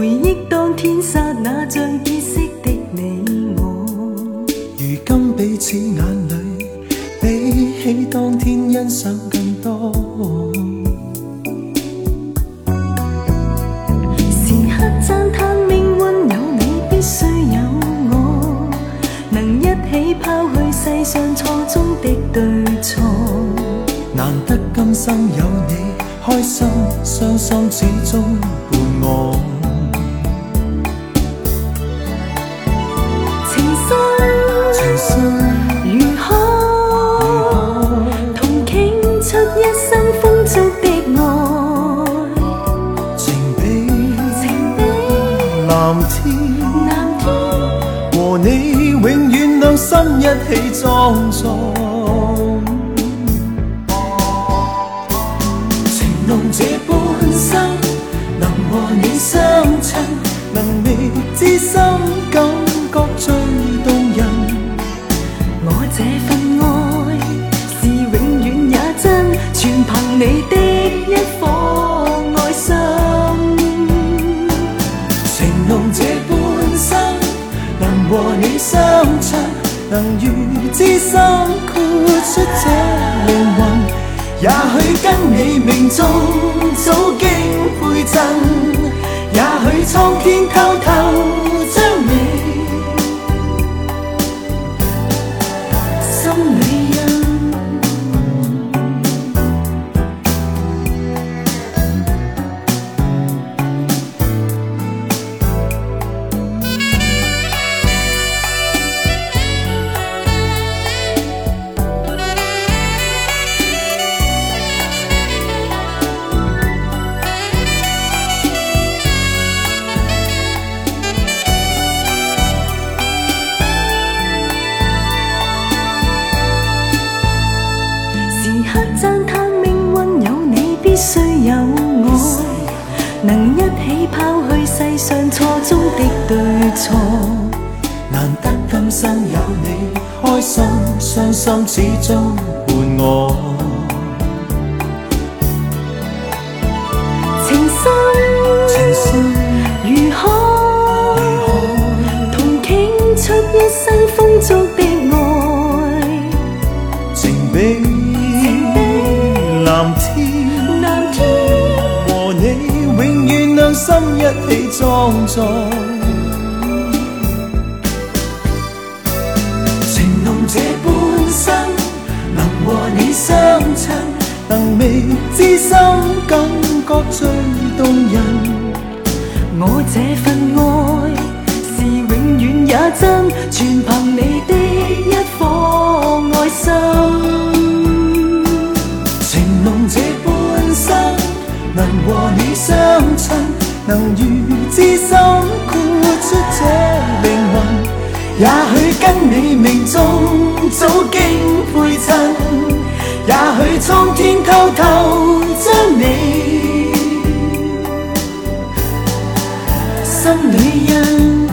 回忆当天刹那像结识的你我，如今彼此眼里比起当天欣赏更多。时刻赞叹命运有你必须有我，能一起抛去世上错中的对错。难得今生有你，开心伤心始终伴我。蓝天，蓝天，和你永远两心一起装作。情浓这半生，能和你相衬，能觅知心感觉最动人。我这份爱是永远也真，全凭你的你相衬，能如知心豁出这灵魂。也许跟你命中早经配赠，也许苍天偷你，必须有我，能一起抛去世上错中的对错。难得今生有你，开心伤心始终伴我。情深情深如海？同倾出一生风中的爱。情比蓝天，心一起装作。情浓这半生，能和你相衬，能觅知心感觉最动人。我这份爱是永远也真，全凭你的一颗爱心。情浓这半生，能和你相衬，能如知心唤出这灵魂，也许跟你命中早经配衬，也许苍天偷偷将你心里印。